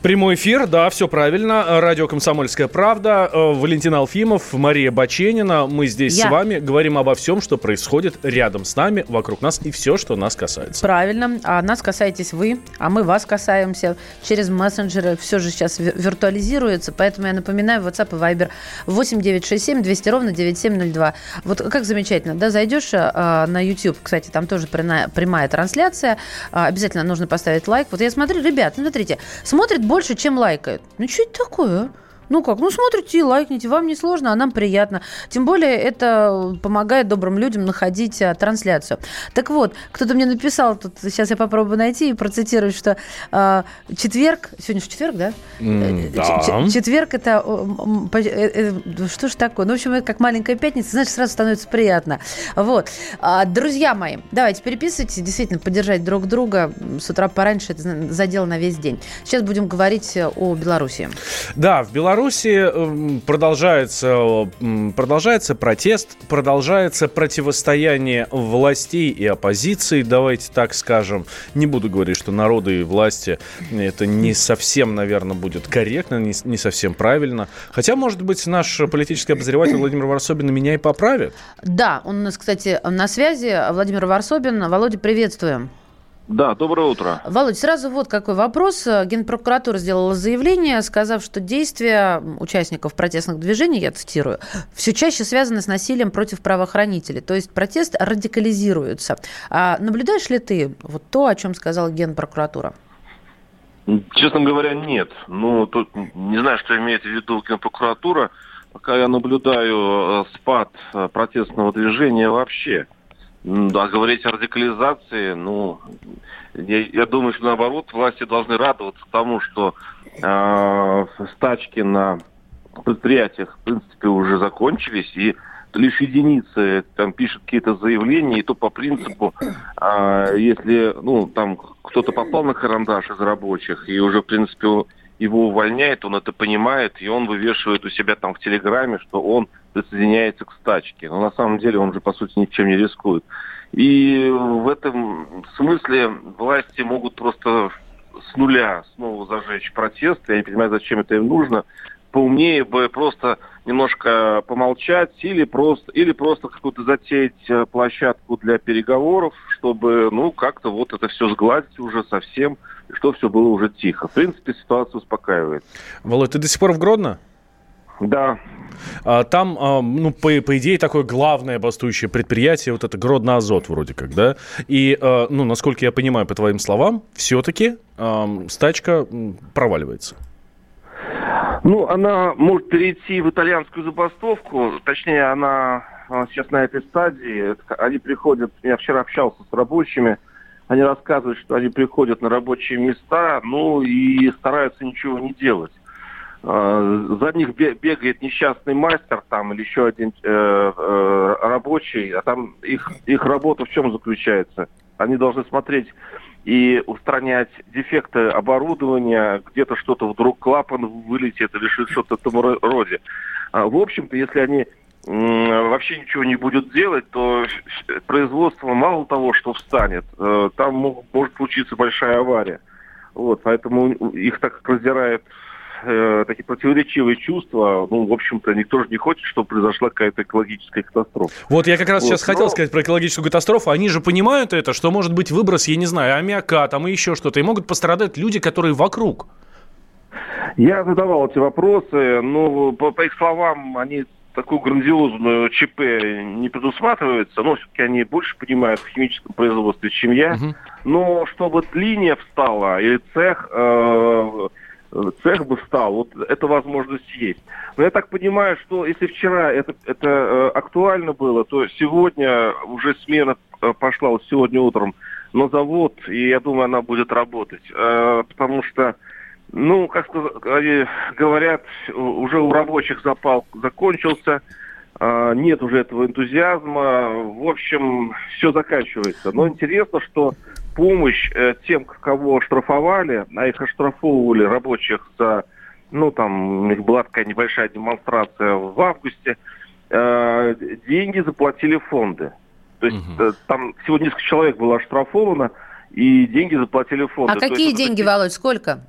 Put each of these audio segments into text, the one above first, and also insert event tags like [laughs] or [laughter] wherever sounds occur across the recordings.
Прямой эфир, да, все правильно. Радио «Комсомольская правда». Э, Валентин Алфимов, Мария Баченина. Мы здесь Я. с вами говорим обо всем, что происходит рядом с нами, вокруг нас и все, что нас касается. Правильно. А нас касаетесь вы, а мы вас касаемся через мессенджеры. Все же сейчас ви- виртуализируется, поэтому я напоминаю, WhatsApp и Viber 8967 200 ровно 9702. Вот как замечательно, да, зайдешь а, на YouTube, кстати, там тоже прямая, прямая трансляция, А, обязательно нужно поставить лайк. Вот я смотрю, ребят, смотрите, смотрит больше, чем лайкает. Ну, что это такое, а? Ну как, ну смотрите и лайкните, вам не сложно, а нам приятно. Тем более это помогает добрым людям находить а, трансляцию. Так вот, кто-то мне написал, тут сейчас я попробую найти и процитировать, что а, четверг, сегодня же четверг, да? Э, да. Четверг это, э, э, что ж такое? Ну, в общем, это как маленькая пятница, значит, сразу становится приятно. Вот. А, Друзья мои, давайте переписывайтесь, действительно, поддержать друг друга с утра пораньше, это задел на весь день. Сейчас будем говорить о Беларуси. Да, в Беларуси м, продолжается, м, продолжается протест, продолжается противостояние властей и оппозиции, давайте так скажем. Не буду говорить, что народы и власти это не совсем, наверное, будет корректно, не, не совсем правильно. Хотя, может быть, наш политический обозреватель Владимир Варсобин меня и поправит. Да, он у нас, кстати, на связи. Владимир Варсобин. Володя, приветствуем. Да, доброе утро. Володь, сразу вот какой вопрос. Генпрокуратура сделала заявление, сказав, что действия участников протестных движений, я цитирую, все чаще связаны с насилием против правоохранителей. То есть протест радикализируется. А наблюдаешь ли ты вот то, о чем сказала Генпрокуратура? Честно говоря, нет. Ну, тут не знаю, что имеет в виду Генпрокуратура. Пока я наблюдаю э, спад э, протестного движения вообще. А говорить о радикализации, ну, я, я думаю, что наоборот, власти должны радоваться тому, что э, стачки на предприятиях, в принципе, уже закончились, и лишь единицы там пишут какие-то заявления, и то по принципу, а, если, ну, там кто-то попал на карандаш из рабочих, и уже, в принципе, его увольняет, он это понимает, и он вывешивает у себя там в Телеграме, что он присоединяется к стачке. Но на самом деле он же, по сути, ничем не рискует. И в этом смысле власти могут просто с нуля снова зажечь протест. Я не понимаю, зачем это им нужно. Поумнее бы просто немножко помолчать или просто, или просто какую-то затеять э, площадку для переговоров, чтобы, ну, как-то вот это все сгладить уже совсем, и что все было уже тихо. В принципе, ситуация успокаивает. Володь, ты до сих пор в Гродно? Да, А, Там, а, ну, по, по идее, такое главное бастующее предприятие, вот это Гродно-Азот вроде как, да? И, а, ну, насколько я понимаю, по твоим словам, все-таки стачка проваливается. Ну, она может перейти в итальянскую забастовку, точнее, она сейчас на этой стадии. Они приходят, я вчера общался с рабочими, они рассказывают, что они приходят на рабочие места, ну и стараются ничего не делать. А, За них бе- бегает несчастный мастер там или еще один э, э, рабочий, а там их, их работа в чем заключается? Они должны смотреть и устранять дефекты оборудования, где-то что-то вдруг клапан вылетит или что-то в этом ро- роде. А, В общем-то, если они вообще ничего не будут делать, то производство мало того, что встанет, э, там может случиться большая авария. Вот, поэтому их так раздирает э, такие противоречивые чувства. Ну, в общем-то, никто же не хочет, чтобы произошла какая-то экологическая катастрофа. Вот я как раз Вот, сейчас хотел но- сказать про экологическую катастрофу. Они же понимают это, что может быть выброс, я не знаю, аммиака там и еще что-то. И могут пострадать люди, которые вокруг. Я задавал эти вопросы, но по, по их словам, они такую грандиозную ЧП не предусматривается, но все-таки они больше понимают в химическом производстве, чем я. Мгм. Но чтобы линия встала или цех, э, цех бы встал, вот эта возможность есть. Но я так понимаю, что если вчера это, это э, актуально было, то сегодня уже смена э, пошла, вот сегодня утром на завод, и я думаю, она будет работать. Э, потому что ну, как говорят, уже у рабочих запал закончился. нет уже этого энтузиазма. В общем, все заканчивается. Но интересно, что помощь э, тем, кого штрафовали, а их оштрафовывали рабочих за, ну там, у них была такая небольшая демонстрация в августе, э, деньги заплатили фонды. То есть угу. там всего несколько человек было оштрафовано, и деньги заплатили фонды. А какие есть, деньги, Володь, сколько?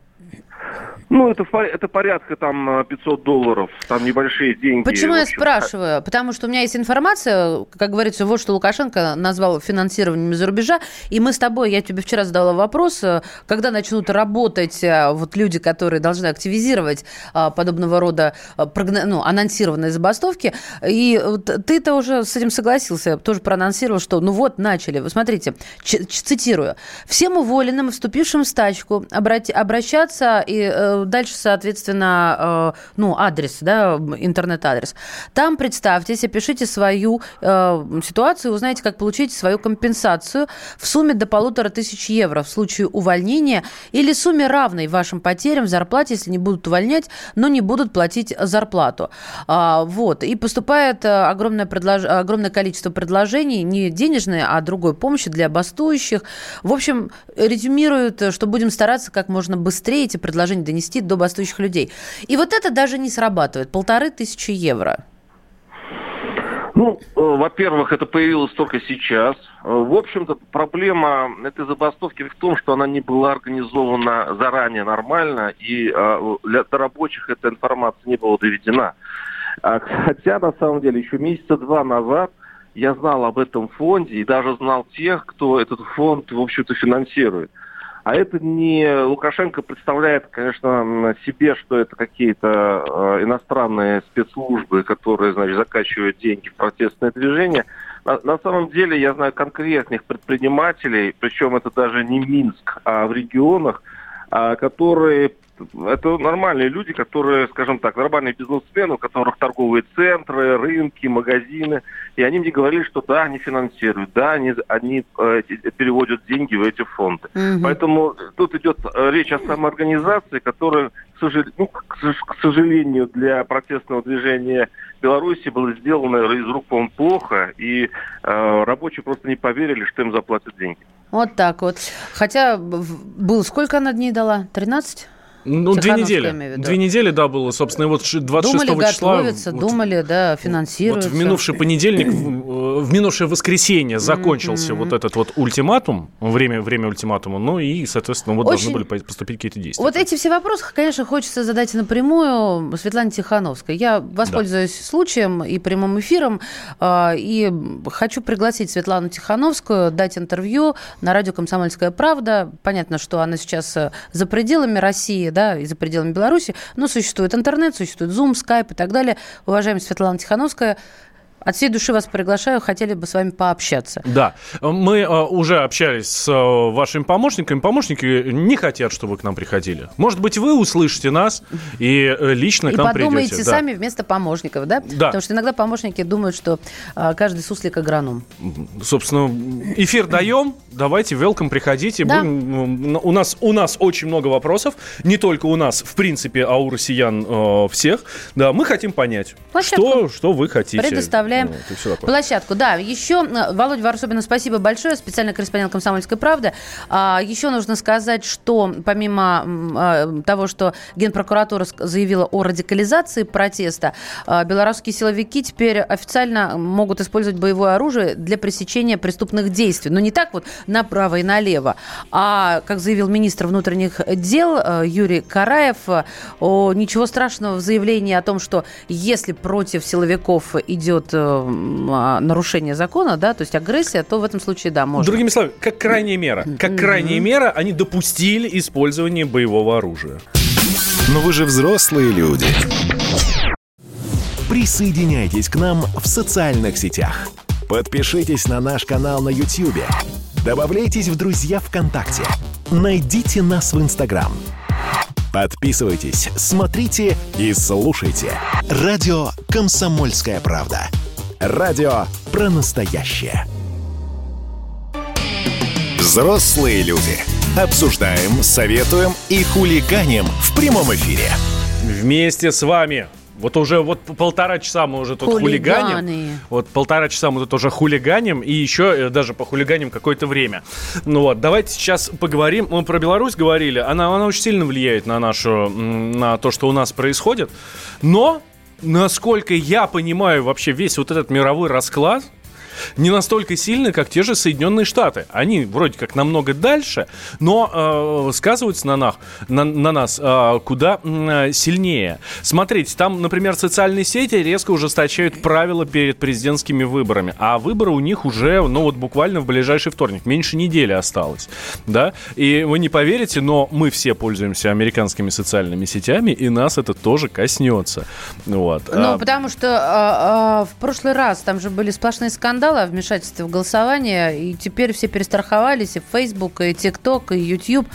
Ну, это, это порядка там 500 долларов, там небольшие деньги. Почему я спрашиваю? Потому что у меня есть информация, как говорится, вот что Лукашенко назвал финансированием из-за рубежа, и мы с тобой, я тебе вчера задала вопрос, э, когда начнут работать э, вот люди, которые должны активизировать э, подобного рода ну, анонсированные забастовки, и ты-то уже с этим согласился, тоже проанонсировал, что ну вот, начали. Вы смотрите, цитирую. «Всем уволенным, вступившим в стачку, обращаться и дальше, соответственно, э, ну, адрес, да, интернет-адрес. Там представьтесь, опишите свою э, ситуацию, узнаете, как получить свою компенсацию в сумме до полутора тысяч евро в случае увольнения или сумме равной вашим потерям в зарплате, если не будут увольнять, но не будут платить зарплату. А, вот. И поступает э, огромное, предлож... огромное количество предложений, не денежные, а другой помощи для бастующих. В общем, резюмируют, что будем стараться как можно быстрее эти предложения донести донести до бастующих людей. И вот это даже не срабатывает. Полторы тысячи евро. Ну, э, во-первых, это появилось только сейчас. Э, в общем-то, проблема этой забастовки в том, что она не была организована заранее нормально, и э, для рабочих эта информация не была доведена. А, хотя, на самом деле, еще месяца два назад я знал об этом фонде и даже знал тех, кто этот фонд, в общем-то, финансирует. А это не Лукашенко представляет, конечно, себе, что это какие-то э, иностранные спецслужбы, которые, значит, закачивают деньги в протестное движение. На, на самом деле я знаю конкретных предпринимателей, причем это даже не Минск, а в регионах, а, которые это нормальные люди, которые, скажем так, нормальные бизнесмены, у которых торговые центры, рынки, магазины. И они мне говорили, что да, они финансируют, да, они, они э, переводят деньги в эти фонды. Угу. Поэтому тут идет э, речь о самоорганизации, которая, к, сожал... ну, к сожалению, для протестного движения Беларуси было сделано из рук вон плохо, и э, рабочие просто не поверили, что им заплатят деньги. Вот так вот. Хотя было сколько она дней дала? 13? Ну, две недели. Две недели, да, было, собственно, и вот 26 думали, числа... готовятся, вот, думали, да, финансируются. Вот в минувший понедельник, в, в минувшее воскресенье закончился вот этот вот ультиматум, время, время ультиматума, ну и, соответственно, вот Очень... должны были поступить какие-то действия. Вот эти все вопросы, конечно, хочется задать напрямую Светлане Тихановской. Я воспользуюсь да. случаем и прямым эфиром, э, и хочу пригласить Светлану Тихановскую дать интервью на радио «Комсомольская правда». Понятно, что она сейчас э, за пределами России, да, и за пределами Беларуси, но существует интернет, существует Zoom, Skype и так далее. Уважаемая Светлана Тихановская, от всей души вас приглашаю, хотели бы с вами пообщаться. Да, мы э, уже общались с э, вашими помощниками. Помощники не хотят, чтобы вы к нам приходили. Может быть, вы услышите нас и э, лично и к нам придете. И подумаете сами вместо помощников, да? Да. Потому что иногда помощники думают, что каждый суслик агроном. Собственно, эфир даем. Давайте, welcome, приходите. Да. Будем, у, нас, у нас очень много вопросов. Не только у нас, в принципе, а у россиян э, всех. Да, мы хотим понять, что, что вы хотите. Предоставляем предоставляем ну, площадку. Да, еще, э, Володя Варсобина, спасибо большое, специальный корреспондент «Комсомольской правды». А, еще нужно сказать, что помимо а, того, что Генпрокуратура заявила о радикализации протеста, а, белорусские силовики теперь официально могут использовать боевое оружие для пресечения преступных действий. Но не так вот направо и налево, а, как заявил министр внутренних дел э, Юрий Караев, ничего страшного в заявлении о том, что если против силовиков идет э, нарушение закона, да, то есть агрессия, то в этом случае, да, можно. Другими словами, как крайняя мера. Как крайняя мера они допустили использование боевого оружия. Но вы же взрослые люди. Присоединяйтесь к нам в социальных сетях. Подпишитесь на наш канал на YouTube. Добавляйтесь в друзья ВКонтакте. Найдите нас в Инстаграм. Подписывайтесь, смотрите и слушайте. Радио «Комсомольская правда». Радио про настоящее. Взрослые люди. Обсуждаем, советуем и хулиганим в прямом эфире. Вместе с вами Вот уже вот полтора часа мы уже тут Хулиганы. хулиганим. Вот полтора часа мы тут уже хулиганим, и еще э, даже по хулиганим какое-то время. Ну вот, давайте сейчас поговорим. Мы про Беларусь говорили. Она, она очень сильно влияет на нашу, на то, что у нас происходит. Но, насколько я понимаю вообще весь вот этот мировой расклад, не настолько сильны, как те же Соединенные Штаты. Они вроде как намного дальше, но э, сказываются на, нас, на, на нас э, куда э, сильнее. Смотрите, там, например, социальные сети резко ужесточают правила перед президентскими выборами, а выборы у них уже, ну вот буквально в ближайший вторник, меньше недели осталось, да, и вы не поверите, но мы все пользуемся американскими социальными сетями, и нас это тоже коснется, вот. Ну, а... потому что а, а, в прошлый раз там же были сплошные скандалы, скандала о вмешательстве в голосование, и теперь все перестраховались, и Facebook, и TikTok, и YouTube,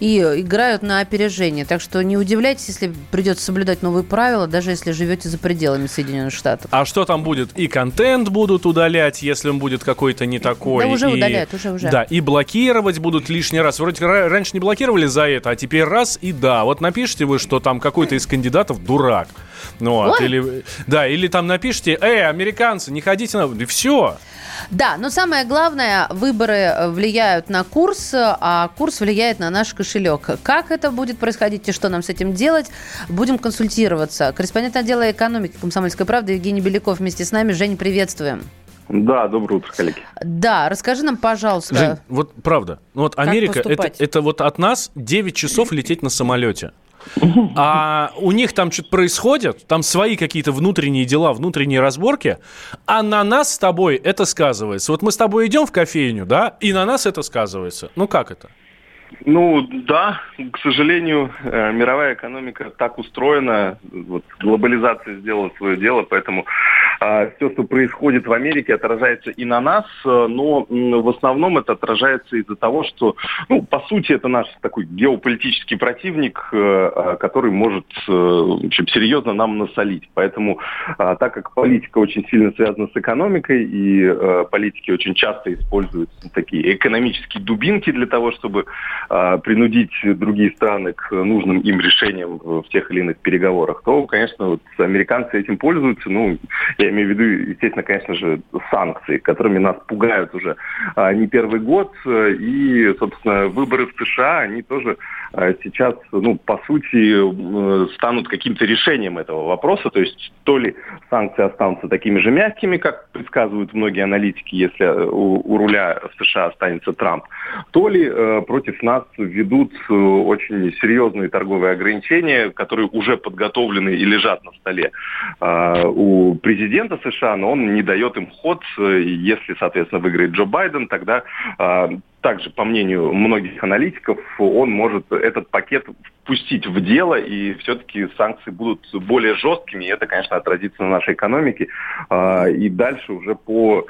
и играют на опережение. Так что не удивляйтесь, если придется соблюдать новые правила, даже если живете за пределами Соединенных Штатов. А что там будет? И контент будут удалять, если он будет какой-то не такой. Да уже и, удаляют, уже, уже. Да, и блокировать будут лишний раз. Вроде раньше не блокировали за это, а теперь раз и да. Вот напишите вы, что там какой-то из кандидатов дурак. Ну, вот, или, да, или там напишите, эй, американцы, не ходите на... И все. Да, но самое главное, выборы э, влияют на курс, а курс влияет на наш кошелек. Как это будет происходить и что нам с этим делать, будем консультироваться. Корреспондент отдела экономики «Комсомольской правды» Евгений Беляков вместе с нами. Жень, приветствуем. Да, доброе утро, коллеги. Да, расскажи нам, пожалуйста. Жень, вот правда, ну вот Америка, это, это вот от нас 9 часов лететь на самолете. А у них там что-то происходит, там свои какие-то внутренние дела, внутренние разборки, а на нас с тобой это сказывается. Вот мы с тобой идем в кофейню, да, и на нас это сказывается. Ну как это? Ну да, к сожалению, э, мировая экономика так устроена, вот, глобализация сделала свое дело, поэтому все, что происходит в Америке, отражается и на нас, э, но в основном это отражается из-за того, что, ну, по сути, это наш такой геополитический противник, э, э который может э, очень серьезно нам насолить. Поэтому, э, так как политика очень сильно связана с экономикой, и политики очень часто используют такие экономические дубинки для того, чтобы а, принудить другие страны к нужным им решениям в тех или иных переговорах, то, конечно, вот американцы этим пользуются. Ну, я имею в виду, естественно, конечно же, санкции, которыми нас пугают уже а, не первый год. И, собственно, выборы в США, они тоже а, сейчас, ну, по сути, станут каким-то решением этого вопроса. То есть то ли санкции останутся такими же мягкими, как предсказывают многие аналитики, если у, у руля в США останется Трамп, то ли э, против нас ведут э, очень серьезные торговые ограничения, которые уже подготовлены и лежат на столе э, у президента США, но он не дает им ход. Если, соответственно, выиграет Джо Байден, тогда э, также, по мнению многих аналитиков, он может этот пакет впустить в дело, и все-таки санкции будут более жесткими, и это, конечно, отразится на нашей экономике. А, и дальше уже по,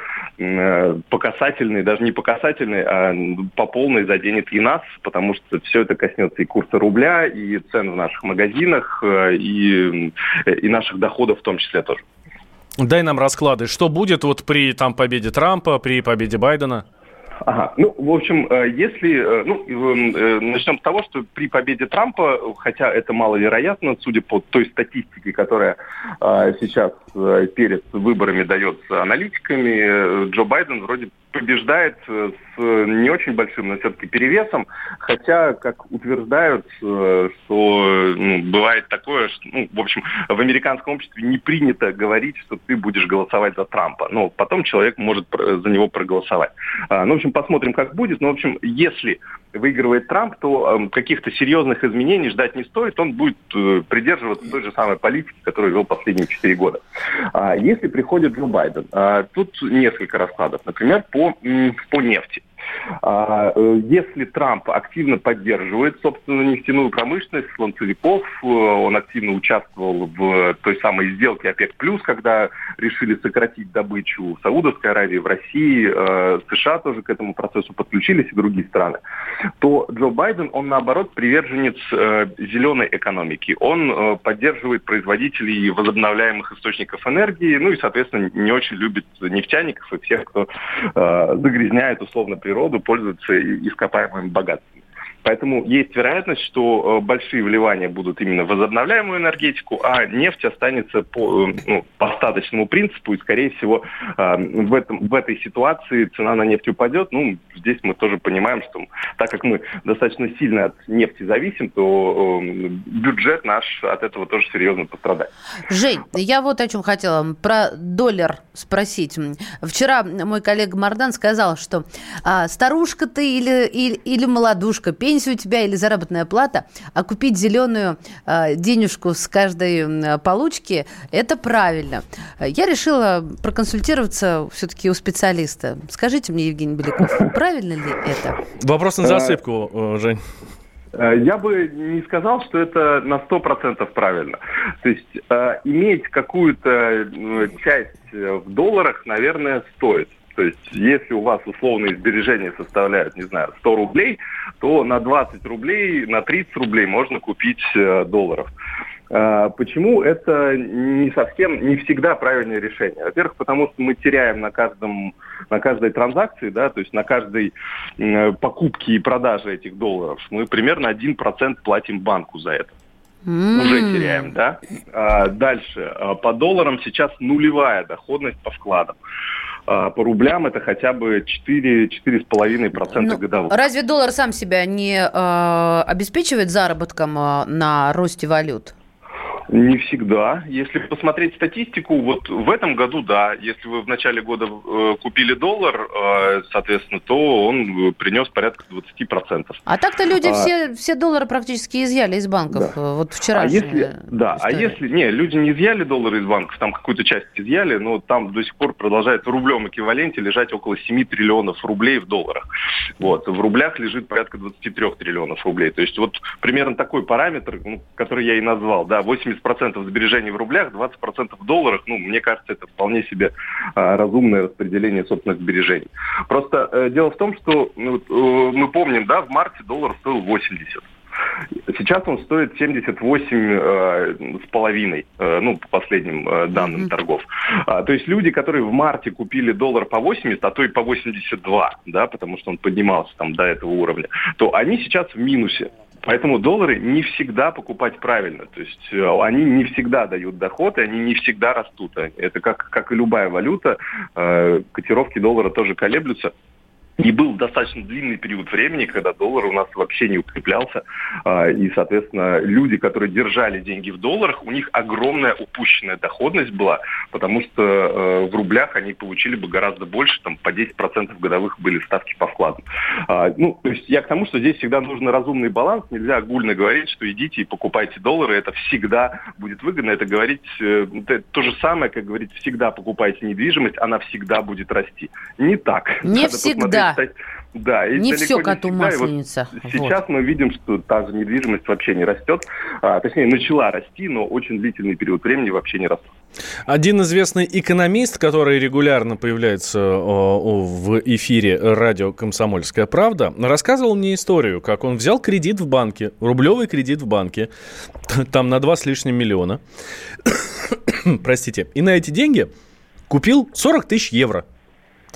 по касательной, даже не по касательной, а по полной заденет и нас, потому что все это коснется и курса рубля, и цен в наших магазинах, и, и наших доходов в том числе тоже. Дай нам расклады. Что будет вот при там, победе Трампа, при победе Байдена? Ага. Ну, в общем, э, если... Э, ну, э, начнем с того, что при победе Трампа, хотя это маловероятно, судя по той статистике, которая сейчас перед выборами дается аналитиками, Джо Байден вроде побеждает с не очень большим, но все-таки перевесом, хотя, как утверждают, что ну, бывает такое, что, ну, в общем, в американском обществе не принято говорить, что ты будешь голосовать за Трампа, но потом человек может за него проголосовать. Ну, в общем, посмотрим, как будет. Но, в общем, если выигрывает Трамп, то э, каких-то серьезных изменений ждать не стоит. Он будет э, придерживаться той же самой политики, которую вел последние четыре года. А если приходит Джо Байден, а, тут несколько раскладов. Например, по, по нефти. А, э, если Трамп активно поддерживает, собственно, нефтяную промышленность, слонцевиков, э, он активно участвовал в той самой сделке ОПЕК+, когда решили сократить добычу в Саудовской Аравии, в России, э, США тоже к этому процессу подключились и другие страны, то Джо Байден, он наоборот приверженец зеленой экономики. Он поддерживает производителей возобновляемых источников энергии, ну и, соответственно, не очень любит нефтяников и всех, кто загрязняет условно природу природу, пользуются ископаемыми богатствами. Поэтому есть вероятность, что большие вливания будут именно в возобновляемую энергетику, а нефть останется по, ну, по остаточному принципу, и, скорее всего, в, этом, в этой ситуации цена на нефть упадет. Ну, здесь мы тоже понимаем, что так как мы достаточно сильно от нефти зависим, то бюджет наш от этого тоже серьезно пострадает. Жень, я вот о чем хотела про доллар спросить. Вчера мой коллега Мардан сказал, что а, старушка ты или, или, или молодушка, пенсия у тебя или заработная плата, а купить зеленую а, денежку с каждой получки – это правильно. Я решила проконсультироваться все-таки у специалиста. Скажите мне, Евгений Беляков, [laughs] правильно ли это? Вопрос на засыпку, э, Жень. Э, я бы не сказал, что это на 100% правильно. То есть э, иметь какую-то э, часть в долларах, наверное, стоит. То есть, если у вас условные сбережения составляют, не знаю, 100 рублей, то на 20 рублей, на 30 рублей можно купить э, долларов. А, почему это не совсем, не всегда правильное решение? Во-первых, потому что мы теряем на каждом, на каждой транзакции, да, то есть на каждой покупке и продаже этих долларов, мы примерно 1% платим банку за это. Mm. Уже теряем, да? А, дальше. По долларам сейчас нулевая доходность по вкладам. А, по рублям это хотя бы 4-4,5% ну, годовых. Разве доллар сам себя не э, обеспечивает заработком э, на росте валют? Не всегда. Если посмотреть статистику, вот в этом году, да, если вы в начале года э, купили доллар, э, соответственно, то он принес порядка 20%. А так-то люди а, все, все доллары практически изъяли из банков. Да. Вот вчера. А если, да, а если, не, люди не изъяли доллары из банков, там какую-то часть изъяли, но там до сих пор продолжает в рублем эквиваленте лежать около 7 триллионов рублей в долларах. Вот, в рублях лежит порядка 23 триллионов рублей. То есть вот примерно такой параметр, ну, который я и назвал, да, 80 80% сбережений в рублях, 20% в долларах, ну, мне кажется, это вполне себе а, разумное распределение собственных сбережений. Просто э, дело в том, что ну, э, мы помним, да, в марте доллар стоил 80. Сейчас он стоит 78 э, с половиной, ну, по последним данным mm-hmm. торгов. А, то есть люди, которые в марте купили доллар по 80, а то и по 82, да, потому что он поднимался там до этого уровня, то они сейчас в минусе. Поэтому доллары не всегда покупать правильно. То есть э, они не всегда дают доход, и они не всегда растут. Это как, как и любая валюта. Э, котировки доллара тоже колеблются. И был достаточно длинный период времени, когда доллар у нас вообще не укреплялся. А, и, соответственно, люди, которые держали деньги в долларах, у них огромная упущенная доходность была, потому что э, в рублях они получили бы гораздо больше, там по 10% годовых были ставки по вкладам. Ну, то есть я к тому, что здесь всегда нужен разумный баланс. Нельзя огульно говорить, что идите и покупайте доллары, это всегда будет выгодно. Это говорить э, это то же самое, как говорить, всегда покупайте недвижимость, она всегда будет расти. Не так. Не Надо всегда. Да. Да, и не все коту масленица. Вот сейчас вот. мы видим, что та же недвижимость вообще не растет. А, точнее, начала расти, но очень длительный период времени вообще не росла. Один известный экономист, который регулярно появляется в эфире радио «Комсомольская правда», рассказывал мне историю, как он взял кредит в банке, рублевый кредит в банке, [laughs] там на два с лишним миллиона, [coughs] простите, и на эти деньги купил 40 тысяч евро –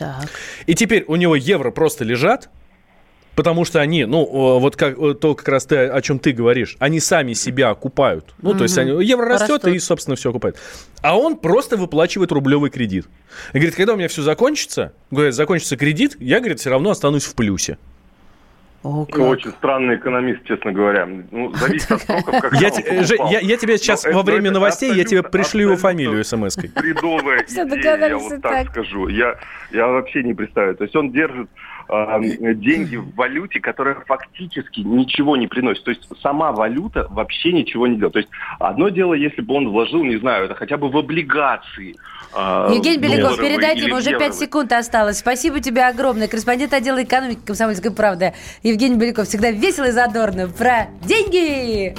так. И теперь у него евро просто лежат, потому что они, ну, вот как то как раз ты, о чем ты говоришь, они сами себя окупают. Ну, угу. то есть они, евро растет, Растут. и, собственно, все окупает. А он просто выплачивает рублевый кредит. И говорит, когда у меня все закончится, говорит, закончится кредит, я, говорит, все равно останусь в плюсе. О, как. Очень странный экономист, честно говоря. Ну, зависит от сроков, как я, я, я тебе сейчас но во время это новостей, я тебе пришлю его фамилию смс-кой. Бредовая идея, я вот так, скажу. Я, я вообще не представляю. То есть он держит э, деньги в валюте, которая фактически ничего не приносит. То есть сама валюта вообще ничего не делает. То есть одно дело, если бы он вложил, не знаю, это хотя бы в облигации, а, Евгений Беляков, передайте, уже 5 секунд осталось. Спасибо тебе огромное. Корреспондент отдела экономики «Комсомольской правды» Евгений Беляков. Всегда весело и задорно про деньги.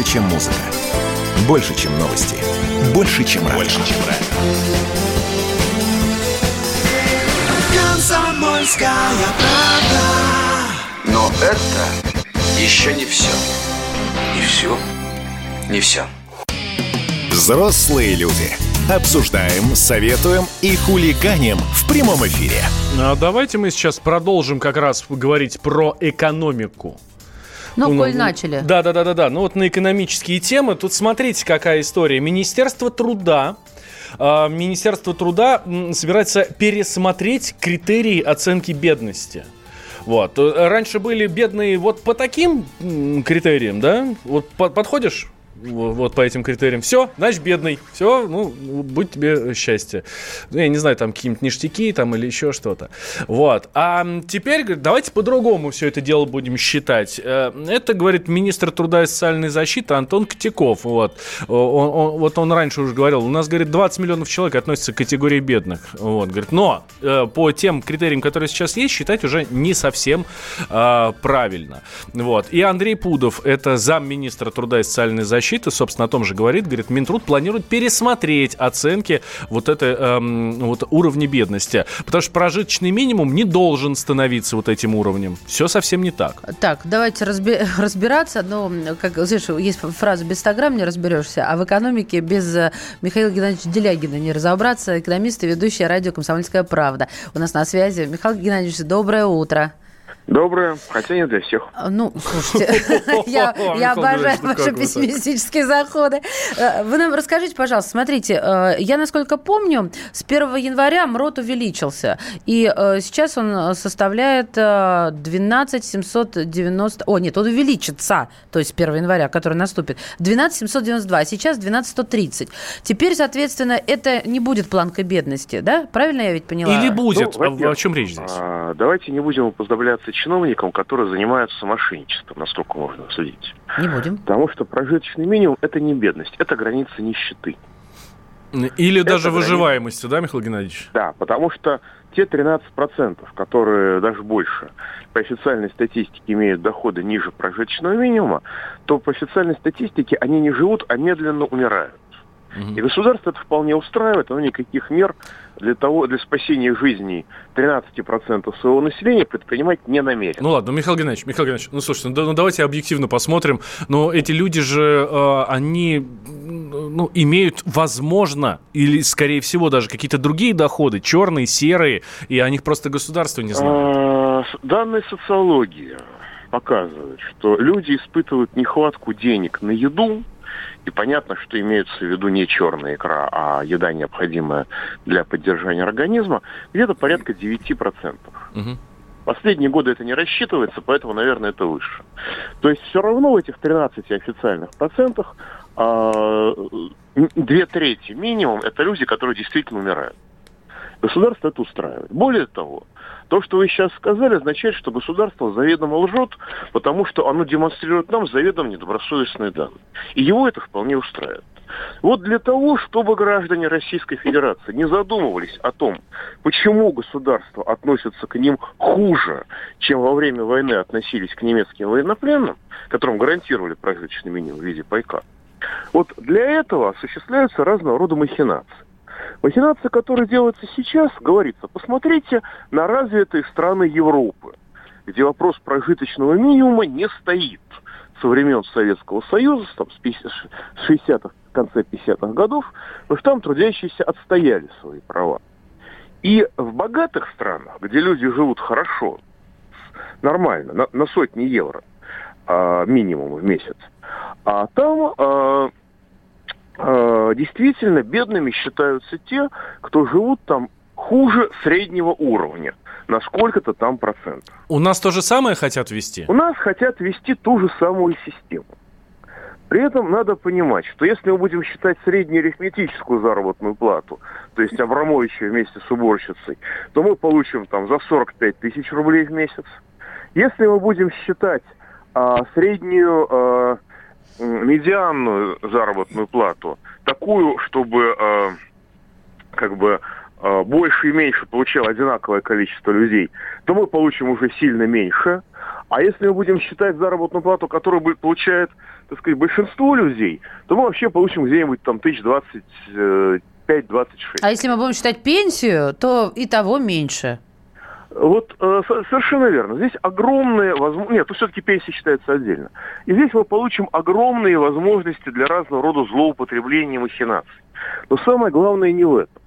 Больше, чем музыка. Больше, чем новости. Больше, чем радио. Больше, чем радио. «Комсомольская правда». Но это еще не все. Не все? Не все. Взрослые люди. Обсуждаем, советуем и хулиганим в прямом эфире. А давайте мы сейчас продолжим как раз говорить про экономику. Ну, коль начали. Да, да, да, да, да. Ну вот на экономические темы. Тут смотрите, какая история. Министерство труда а, Министерство труда собирается пересмотреть критерии оценки бедности. Вот. Раньше были бедные вот по таким критериям, да? Вот подходишь вот по этим критериям. Все, значит, бедный. Все, ну, будь тебе счастье. Ну, я не знаю, там какие-нибудь ништяки там или еще что-то. Вот. А теперь, давайте по-другому все это дело будем считать. Э, это, говорит, министр труда и социальной защиты Антон Котяков. Вот. Он, он, вот он раньше уже говорил, у нас, говорит, 20 миллионов человек относятся к категории бедных. Вот, говорит, но э, по тем критериям, которые сейчас есть, считать уже не совсем э, правильно. Вот. И Андрей Пудов, это замминистра труда и социальной защиты, защиты, собственно, о том же говорит. Говорит, Минтруд планирует пересмотреть оценки вот этой эм, вот уровня бедности. Потому что прожиточный минимум не должен становиться вот этим уровнем. Все совсем не так. Так, давайте разби- [laughs] разбираться. Но, как, знаешь, есть фраза «без 100 грамм не разберешься», а в экономике без э, Михаила Геннадьевича Делягина не разобраться. Экономист и ведущая радио «Комсомольская правда». У нас на связи Михаил Геннадьевич, доброе утро. Доброе, хотя не для всех. А, ну, слушайте, [laughs] я, [laughs] я обожаю ваши пессимистические заходы. Э, вы нам расскажите, пожалуйста, смотрите, э, я, насколько помню, с 1 января МРОТ увеличился, и э, сейчас он составляет 12 790... О, нет, он увеличится, то есть 1 января, который наступит, 12 792, а сейчас 12 130. Теперь, соответственно, это не будет планкой бедности, да? Правильно я ведь поняла? Или будет? Ну, о чем речь здесь? А, давайте не будем уподобляться чиновникам, которые занимаются мошенничеством, насколько можно судить. Не будем. Потому что прожиточный минимум – это не бедность, это граница нищеты. Или это даже граница... выживаемости, да, Михаил Геннадьевич? Да, потому что те 13%, которые даже больше по официальной статистике имеют доходы ниже прожиточного минимума, то по официальной статистике они не живут, а медленно умирают. Угу. И государство это вполне устраивает, оно никаких мер для того, для спасения жизни 13% своего населения предпринимать не намерен. Ну ладно, Михаил Геннадьевич, Михаил Геннадьевич, ну слушайте, ну, ну давайте объективно посмотрим. Но эти люди же, э, они ну, имеют, возможно, или, скорее всего, даже какие-то другие доходы, черные, серые, и о них просто государство не знает. А, данные социологии показывают, что люди испытывают нехватку денег на еду, и понятно, что имеются в виду не черная икра, а еда, необходимая для поддержания организма, где-то порядка 9%. Угу. Последние годы это не рассчитывается, поэтому, наверное, это выше. То есть все равно в этих 13 официальных процентах а, две трети минимум это люди, которые действительно умирают. Государство это устраивает. Более того, то, что вы сейчас сказали, означает, что государство заведомо лжет, потому что оно демонстрирует нам заведомо недобросовестные данные. И его это вполне устраивает. Вот для того, чтобы граждане Российской Федерации не задумывались о том, почему государство относится к ним хуже, чем во время войны относились к немецким военнопленным, которым гарантировали прожиточный минимум в виде пайка, вот для этого осуществляются разного рода махинации. Махинация, которая делается сейчас, говорится, посмотрите на развитые страны Европы, где вопрос прожиточного минимума не стоит со времен Советского Союза, там, с 60-х, в конце 50-х годов, потому что там трудящиеся отстояли свои права. И в богатых странах, где люди живут хорошо, нормально, на, на сотни евро а, минимум в месяц, а там а, действительно бедными считаются те, кто живут там хуже среднего уровня на сколько-то там процентов. У нас то же самое хотят вести? У нас хотят вести ту же самую систему. При этом надо понимать, что если мы будем считать среднеарифметическую заработную плату, то есть Абрамовича вместе с уборщицей, то мы получим там за 45 тысяч рублей в месяц. Если мы будем считать а, среднюю а, медианную заработную плату, такую, чтобы а, как бы а, больше и меньше получало одинаковое количество людей, то мы получим уже сильно меньше. А если мы будем считать заработную плату, которую получает, так сказать, большинство людей, то мы вообще получим где-нибудь там тысяч двадцать пять, двадцать шесть. А если мы будем считать пенсию, то и того меньше. Вот э, совершенно верно. Здесь огромные возможности... Нет, то все-таки пенсия считается отдельно. И здесь мы получим огромные возможности для разного рода злоупотребления и махинаций. Но самое главное не в этом.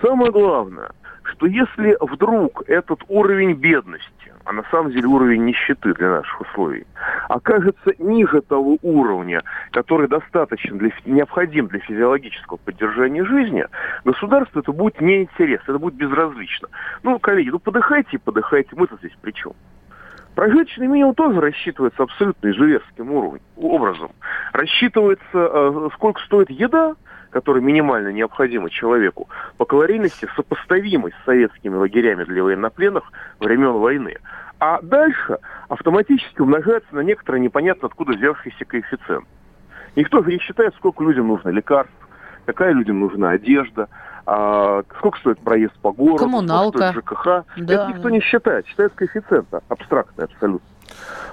Самое главное, что если вдруг этот уровень бедности, а на самом деле уровень нищеты для наших условий, окажется ниже того уровня, который достаточно для, необходим для физиологического поддержания жизни, государству это будет неинтересно, это будет безразлично. Ну, коллеги, ну подыхайте и подыхайте, мы-то здесь при чем? Прожиточный минимум тоже рассчитывается абсолютно изуверским уровнем, образом. Рассчитывается, э, сколько стоит еда, который минимально необходима человеку, по калорийности сопоставимой с советскими лагерями для военнопленных времен войны. А дальше автоматически умножается на некоторый непонятно откуда взявшийся коэффициент. Никто же не считает, сколько людям нужно лекарств, какая людям нужна одежда, а, сколько стоит проезд по городу, Коммуналка. сколько стоит ЖКХ. Да. Это никто не считает. Считает коэффициент абстрактный абсолютно.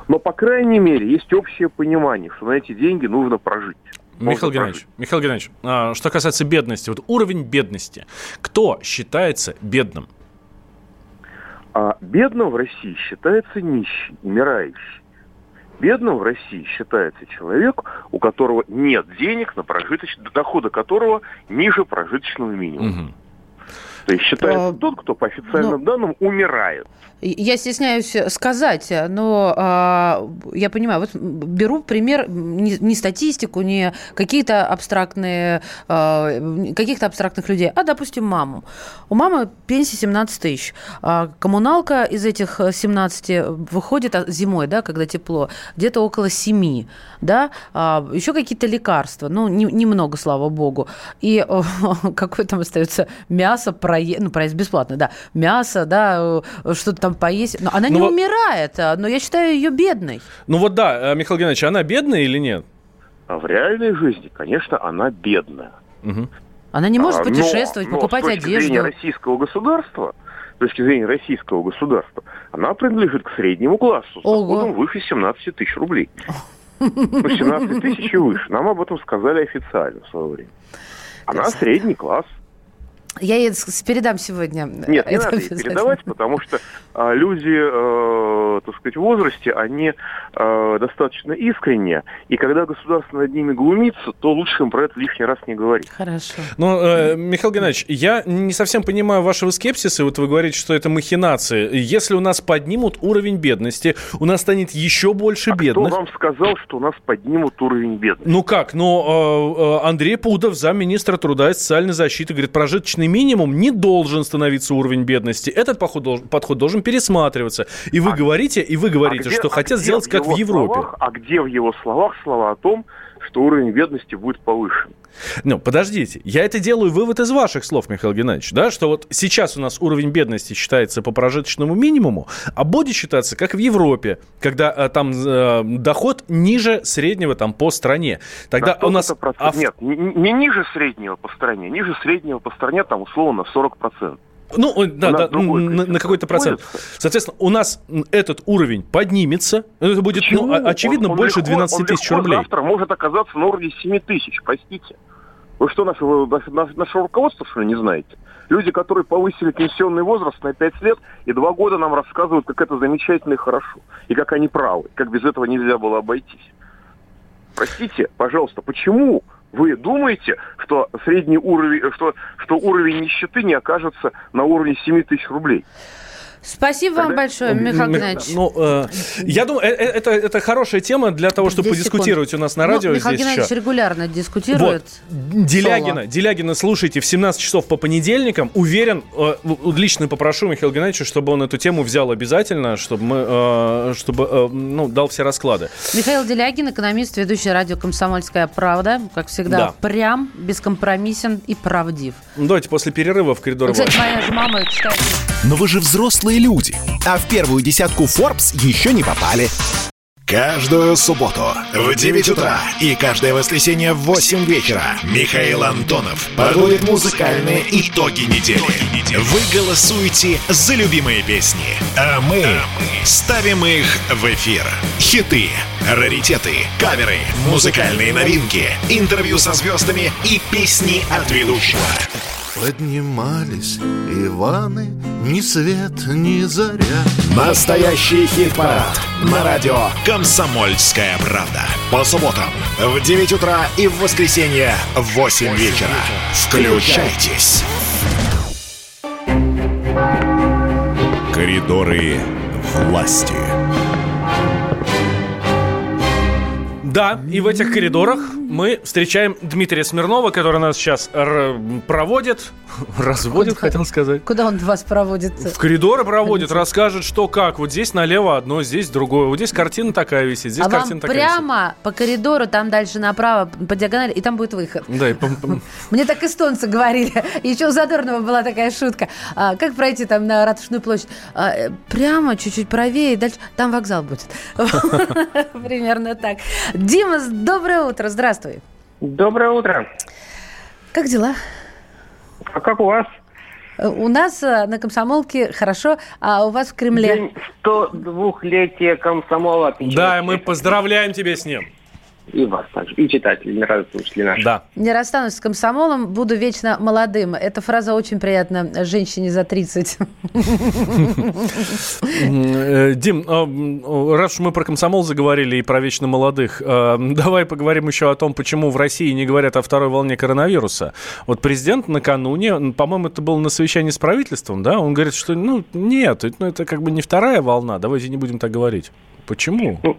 Но, по крайней мере, есть общее понимание, что на эти деньги нужно прожить. Михаил Геннадьевич, Михаил Геннадьевич, а, что касается бедности, вот уровень бедности, кто считается бедным? А бедным в России считается нищий, умирающий. Бедным в России считается человек, у которого нет денег на прожиточный, дохода которого ниже прожиточного минимума. Угу. То есть считается а, тот, кто по официальным ну, данным умирает. Я стесняюсь сказать, но а, я понимаю, вот беру пример не, не статистику, не какие-то абстрактные, а, каких-то абстрактных людей, а, допустим, маму. У мамы пенсия 17 тысяч. А, коммуналка из этих 17 выходит а, зимой, да, когда тепло, где-то около 7, да, а, еще какие-то лекарства, ну, не, немного, слава богу. И [laughs] какое там остается мясо, проезд, ну, проезд бесплатно, да, мясо, да, что-то там поесть. Но она ну, не вот... умирает, а, но я считаю ее бедной. Ну вот да, э, Михаил Геннадьевич, она бедная или нет? А в реальной жизни, конечно, она бедная. Угу. Она не может а, путешествовать, но, покупать но с точки одежду. зрения российского государства, с точки зрения российского государства, она принадлежит к среднему классу с Ого. доходом выше 17 тысяч рублей. Ну, 17 тысяч и выше. Нам об этом сказали официально в свое время. Она средний класс. Я ей передам сегодня. Нет, не надо ей передавать, потому что люди, э, так сказать, в возрасте, они э, достаточно искренние, и когда государство над ними глумится, то лучше им про это лишний раз не говорить. Хорошо. Ну, э, Михаил Геннадьевич, я не совсем понимаю вашего скепсиса, вот вы говорите, что это махинации. Если у нас поднимут уровень бедности, у нас станет еще больше а бедных. кто вам сказал, что у нас поднимут уровень бедности? Ну как? Ну, э, э, Андрей Пудов, замминистра труда и социальной защиты, говорит, прожиточный минимум не должен становиться уровень бедности. Этот подход должен, подход должен пересматриваться. И вы а, говорите, и вы говорите, а где, что а хотят сделать как в Европе. Словах, а где в его словах слова о том, что уровень бедности будет повышен? Ну, подождите, я это делаю вывод из ваших слов, Михаил Геннадьевич, да, что вот сейчас у нас уровень бедности считается по прожиточному минимуму, а будет считаться как в Европе, когда а, там э, доход ниже среднего там по стране. Тогда у нас... Ав... Нет, не, не ниже среднего по стране, ниже среднего по стране там условно 40%. Ну, да, да, на, на какой-то процент. Соответственно, у нас этот уровень поднимется. Это будет, ну, очевидно, он, он больше легко, 12 тысяч рублей. завтра может оказаться на уровне 7 тысяч, простите. Вы что, наше, наше, наше руководство, что ли, не знаете? Люди, которые повысили пенсионный возраст на 5 лет и 2 года нам рассказывают, как это замечательно и хорошо. И как они правы, как без этого нельзя было обойтись. Простите, пожалуйста, почему вы думаете, что средний уровень, что, что уровень нищеты не окажется на уровне 7 тысяч рублей? Спасибо вам большое, Михаил Геннадьевич. Ну, э, я думаю, э, э, это, это хорошая тема для того, чтобы подискутировать секунд. у нас на радио. Ну, Михаил здесь Геннадьевич еще. регулярно дискутирует. Вот. Делягина, Делягина, слушайте, в 17 часов по понедельникам. Уверен, э, лично попрошу Михаила Геннадьевича, чтобы он эту тему взял обязательно, чтобы, мы, э, чтобы э, ну, дал все расклады. Михаил Делягин, экономист, ведущий радио «Комсомольская правда». Как всегда, да. прям, бескомпромиссен и правдив. Ну, давайте после перерыва в коридор. Кстати, моя же мама читает. Но вы же взрослые люди. А в первую десятку Forbes еще не попали. Каждую субботу в 9 утра и каждое воскресенье в 8 вечера Михаил Антонов подводит музыкальные итоги недели. Вы голосуете за любимые песни, а мы ставим их в эфир. Хиты, раритеты, каверы, музыкальные новинки, интервью со звездами и песни от ведущего. Поднимались Иваны, ни свет, ни заря. Настоящий хит-парад на радио «Комсомольская правда». По субботам в 9 утра и в воскресенье в 8 вечера. Включайтесь. Коридоры власти. Да, и в этих коридорах мы встречаем Дмитрия Смирнова, который нас сейчас проводит, [laughs] разводит, Куда? хотел сказать. Куда он вас проводит? В коридоры проводит, расскажет, что как. Вот здесь налево одно, здесь другое. Вот здесь картина такая висит, здесь а картина вам такая прямо висит. по коридору, там дальше направо, по диагонали, и там будет выход. Да, и [laughs] Мне так эстонцы говорили. [laughs] Еще у Задорнова была такая шутка. А, как пройти там на Ратушную площадь? А, э, прямо, чуть-чуть правее, дальше. Там вокзал будет. Примерно так. Дима, доброе утро, здравствуй. Доброе утро. Как дела? А как у вас? У нас э, на комсомолке хорошо, а у вас в Кремле? День 102-летия комсомола. Да, мы поздравляем тебя с ним. И вас также, и читатели, не радиослушатели наши. Да. Не расстанусь с комсомолом, буду вечно молодым. Эта фраза очень приятна женщине за 30. Э, Дим, а, раз уж мы про комсомол заговорили и про вечно молодых, а, давай поговорим еще о том, почему в России не говорят о второй волне коронавируса. Вот президент накануне, по-моему, это было на совещании с правительством, да, он говорит, что, ну, нет, ну, это как бы не вторая волна, давайте не будем так говорить. Почему? Ну,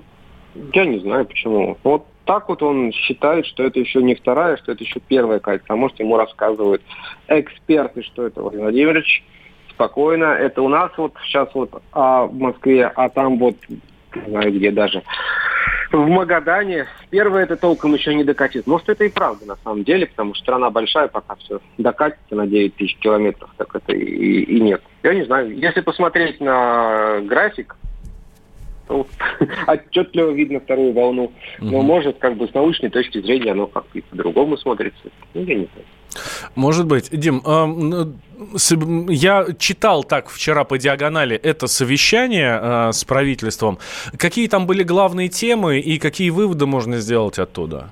я не знаю почему. Вот так вот он считает, что это еще не вторая, что это еще первая катится. А может, ему рассказывают эксперты, что это Владимир Владимирович. Спокойно. Это у нас вот сейчас вот а, в Москве, а там вот, не знаю где даже, в Магадане. Первое это толком еще не докатит. Может, это и правда на самом деле, потому что страна большая, пока все докатится на 9 тысяч километров, так это и, и нет. Я не знаю. Если посмотреть на график, [laughs] отчетливо видно вторую волну. Но может, как бы с научной точки зрения, оно как-то по-другому смотрится. Ну, я не знаю. Может быть. Дим, я читал так вчера по диагонали это совещание а, с правительством. Какие там были главные темы и какие выводы можно сделать оттуда?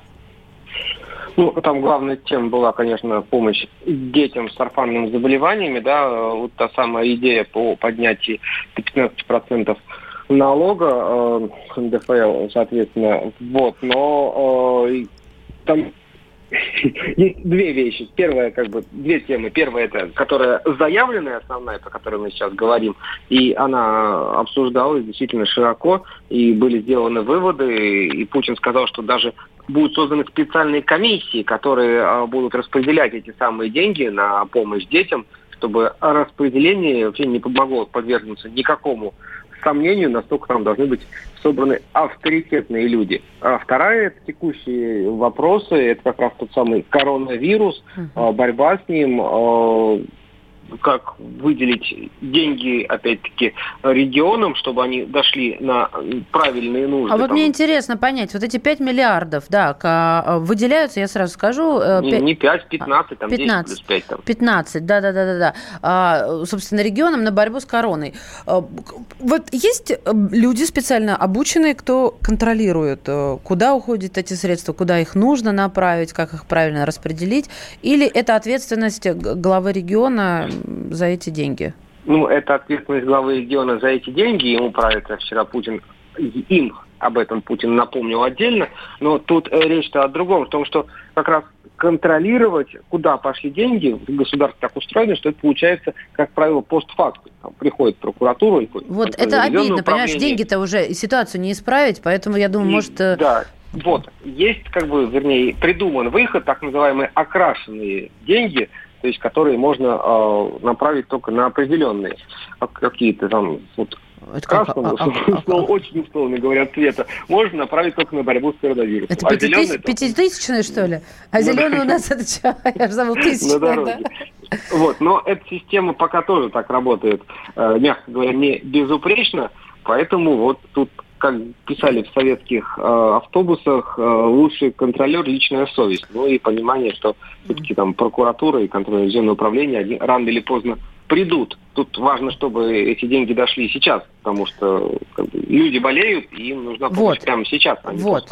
Ну, там главная тема была, конечно, помощь детям с орфанными заболеваниями, да, вот та самая идея по поднятию до 15% налога э, НДФЛ, соответственно, вот, но э, там [laughs] есть две вещи. Первая, как бы, две темы. Первая, это, которая заявленная, основная, про которую мы сейчас говорим, и она обсуждалась действительно широко, и были сделаны выводы, и Путин сказал, что даже будут созданы специальные комиссии, которые а, будут распределять эти самые деньги на помощь детям, чтобы распределение вообще не помогло подвергнуться никакому сомнению, настолько там должны быть собраны авторитетные люди. А вторая, это текущие вопросы, это как раз тот самый коронавирус, uh-huh. борьба с ним, а, как выделить деньги, опять-таки, регионам, чтобы они дошли на правильные нужды. А вот там. мне интересно понять, вот эти 5 миллиардов, да, а, выделяются, я сразу скажу... 5... Не, не 5, 15, там 15, 10 плюс 5. Там. 15, да-да-да-да. А, собственно, регионам на борьбу с короной. А, вот есть э, люди специально обученные, кто контролирует, э, куда уходят эти средства, куда их нужно направить, как их правильно распределить, или это ответственность главы региона за эти деньги? Ну, это ответственность главы региона за эти деньги. Ему правится вчера Путин им об этом Путин напомнил отдельно, но тут э, речь-то о другом, в том, что как раз контролировать, куда пошли деньги, в государстве так устроено, что это получается, как правило, постфактум. Там приходит прокуратура. Вот это обидно, понимаешь, деньги-то уже ситуацию не исправить, поэтому я думаю, И, может... Э, да, вот, есть, как бы, вернее, придуман выход, так называемые окрашенные деньги, то есть которые можно э, направить только на определенные какие-то там вот это красного, а, а, а, очень условно говорят, цвета, можно направить только на борьбу с коронавирусом. Это а пятитысячные, что ли? А зеленый у нас это что? [laughs] Я же забыл тысячный, да? Вот, но эта система пока тоже так работает, э, мягко говоря, не безупречно, поэтому вот тут как писали в советских э, автобусах, э, лучший контролер – личная совесть. Ну и понимание, что все-таки там прокуратура и контрольно-ревизионное управление один, рано или поздно придут. Тут важно, чтобы эти деньги дошли сейчас, потому что как бы, люди болеют, и им нужна помощь вот. прямо сейчас, а не вот.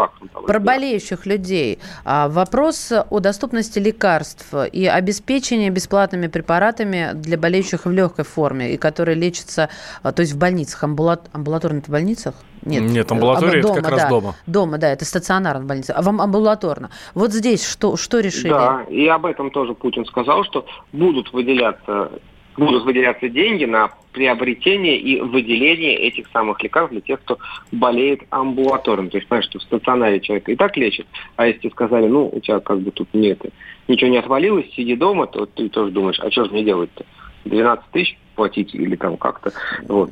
Про болеющих людей. А, вопрос о доступности лекарств и обеспечении бесплатными препаратами для болеющих в легкой форме, и которые лечатся, а, то есть в больницах, амбулат... амбулаторных больницах? Нет, Нет амбулатория дома, это как да, раз дома. Дома, да, это стационарная больница. А вам амбулаторно. Вот здесь что, что решили? Да, и об этом тоже Путин сказал, что будут выделяться будут выделяться деньги на приобретение и выделение этих самых лекарств для тех, кто болеет амбулаторно. То есть, понимаешь, что в стационаре человек и так лечит, а если сказали, ну, у тебя как бы тут нет, ничего не отвалилось, сиди дома, то ты тоже думаешь, а что же мне делать-то? 12 тысяч платить или там как-то. Вот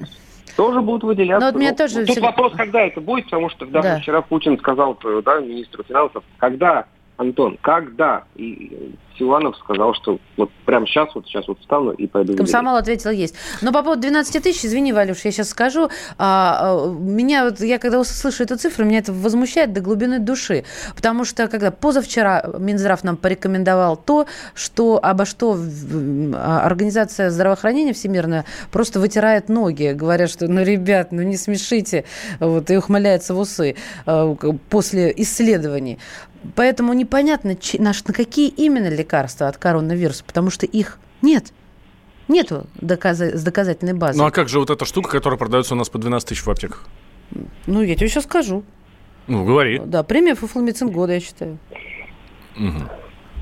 тоже будут выделяться. Но вот меня тоже Тут вопрос, когда это будет, потому что даже да. вчера Путин сказал да, министру финансов, когда, Антон, когда? И Силанов сказал, что вот прямо сейчас, вот сейчас вот встану и пойду. Комсомол ответил, есть. Но по поводу 12 тысяч, извини, Валюш, я сейчас скажу. А, а, меня вот, я когда слышу эту цифру, меня это возмущает до глубины души. Потому что, когда позавчера Минздрав нам порекомендовал то, что обо что а, Организация здравоохранения всемирная просто вытирает ноги, говоря, что, ну, ребят, ну не смешите, вот, и ухмыляется в усы а, после исследований. Поэтому непонятно, на какие именно лекарства от коронавируса, потому что их нет. Нету доказа- доказательной базы. Ну а как же вот эта штука, которая продается у нас по 12 тысяч в аптеках? Ну, я тебе сейчас скажу. Ну, говори. Да, премия Фуфломицин года, я считаю. Угу.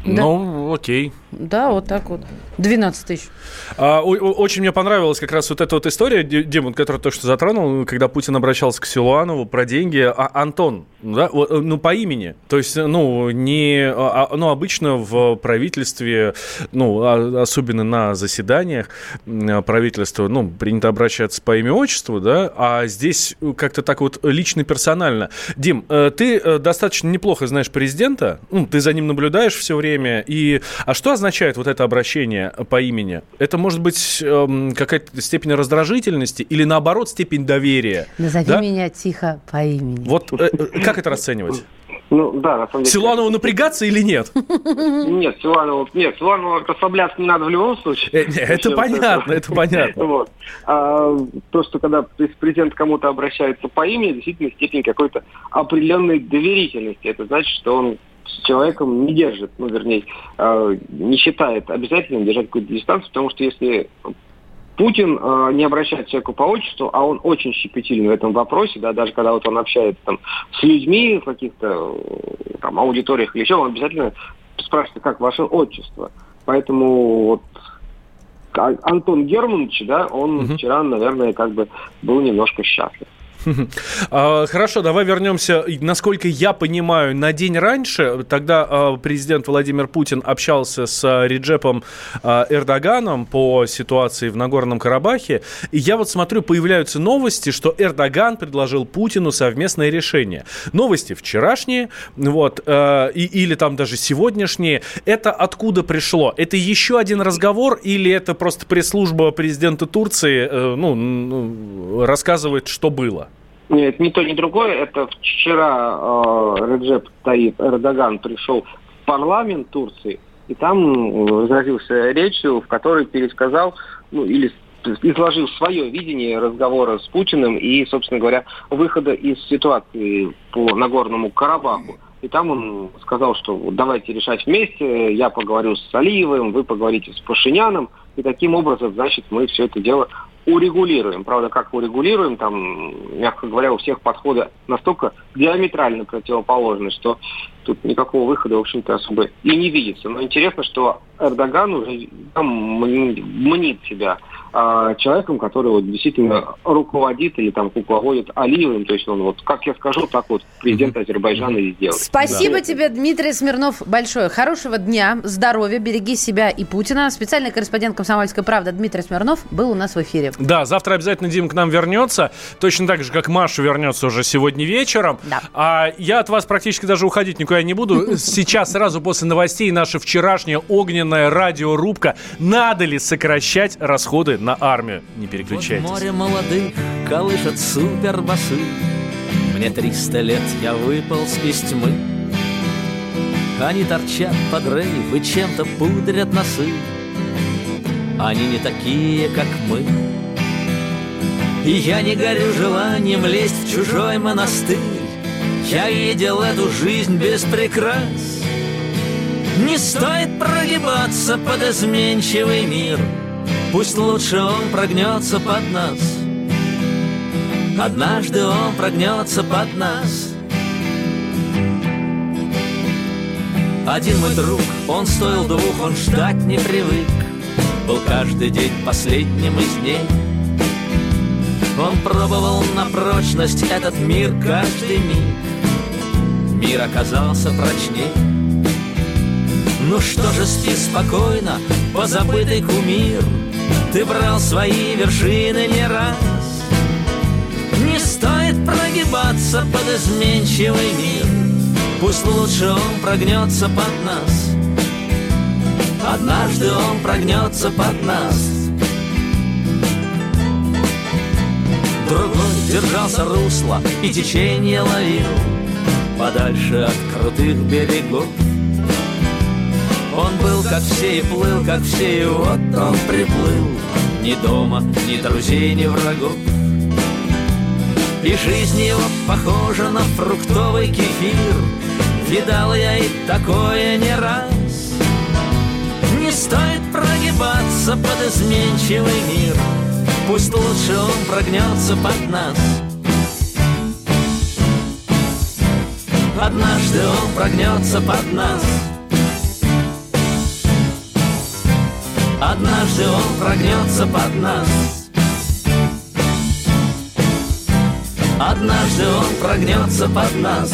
Да. Ну, окей. Да, вот так вот. 12 тысяч. А, очень мне понравилась как раз вот эта вот история, Димон, которую то, что затронул, когда Путин обращался к Силуанову про деньги. А, Антон, да, ну, по имени. То есть, ну, не... А, а, ну, обычно в правительстве, ну, а, особенно на заседаниях правительства, ну, принято обращаться по имя-отчеству, да, а здесь как-то так вот лично персонально. Дим, э, ты э, достаточно неплохо знаешь президента, ну, ты за ним наблюдаешь все время, время. И, а что означает вот это обращение по имени? Это может быть эм, какая-то степень раздражительности или наоборот степень доверия? Назови да? меня тихо по имени. Вот э, э как это расценивать? Ну, да, на самом деле. Силанову напрягаться или нет? Нет, Силанову, нет, Силанову расслабляться не надо в любом случае. Э, это понятно, это понятно. Вот. А, то, что когда президент кому-то обращается по имени, действительно степень какой-то определенной доверительности. Это значит, что он с человеком не держит, ну, вернее, э, не считает обязательным держать какую-то дистанцию, потому что если Путин э, не обращает человеку по отчеству, а он очень щепетилен в этом вопросе, да, даже когда вот он общается там с людьми в каких-то там аудиториях или еще, он обязательно спрашивает, как ваше отчество. Поэтому вот Антон Германович, да, он угу. вчера, наверное, как бы был немножко счастлив. [laughs] А, хорошо, давай вернемся. Насколько я понимаю, на день раньше, тогда а, президент Владимир Путин общался с а, Реджепом Эрдоганом по ситуации в Нагорном Карабахе. И я вот смотрю, появляются новости, что Эрдоган предложил Путину совместное решение. Новости вчерашние, вот, или там даже сегодняшние. Это откуда пришло? Это еще один разговор или это просто пресс-служба президента Турции э, ну, ну, рассказывает, что было? Нет, ни то, ни другое. Это вчера э, Реджеп Таип Эрдоган пришел в парламент Турции, и там разразился речью, в которой пересказал, ну, или изложил свое видение разговора с Путиным и, собственно говоря, выхода из ситуации по Нагорному Карабаху. И там он сказал, что давайте решать вместе, я поговорю с Алиевым, вы поговорите с Пашиняном, и таким образом, значит, мы все это дело урегулируем. Правда, как урегулируем, там, мягко говоря, у всех подходы настолько диаметрально противоположны, что тут никакого выхода, в общем-то, особо и не видится. Но интересно, что Эрдоган уже там мнит себя а, человеком, который вот действительно руководит или там кукловодит Алиевым. То есть он вот, как я скажу, так вот президент Азербайджана и сделает. Спасибо да. тебе, Дмитрий Смирнов, большое. Хорошего дня, здоровья, береги себя и Путина. Специальный корреспондент «Комсомольской правды» Дмитрий Смирнов был у нас в эфире. Да, завтра обязательно Дима к нам вернется. Точно так же, как Маша вернется уже сегодня вечером. Да. А я от вас практически даже уходить никуда не буду. Сейчас сразу после новостей наша вчерашняя огненная радиорубка. Надо ли сокращать расходы на армию? Не переключайтесь. Вот море молодых колышет супербасы. Мне триста лет, я выполз из тьмы. Они торчат под рейв и чем-то пудрят носы. Они не такие, как мы. И я не горю желанием лезть в чужой монастырь Я видел эту жизнь без прикрас Не стоит прогибаться под изменчивый мир Пусть лучше он прогнется под нас. Однажды он прогнется под нас. Один мой друг, он стоил двух, он ждать не привык. Был каждый день последним из дней. Он пробовал на прочность этот мир каждый миг. Мир оказался прочней. Ну что же, спи спокойно, позабытый кумир Ты брал свои вершины не раз. Не стоит прогибаться под изменчивый мир. Пусть лучше он прогнется под нас. Однажды он прогнется под нас. Другой держался русла и течение ловил Подальше от крутых берегов Он был как все и плыл, как все, и вот он приплыл. Ни дома, ни друзей, ни врагов. И жизнь его похожа на фруктовый кефир. Видал я и такое не раз. Не стоит прогибаться под изменчивый мир. Пусть лучше он прогнется под нас. Однажды он прогнется под нас Однажды он прогнется под нас. Однажды он прогнется под нас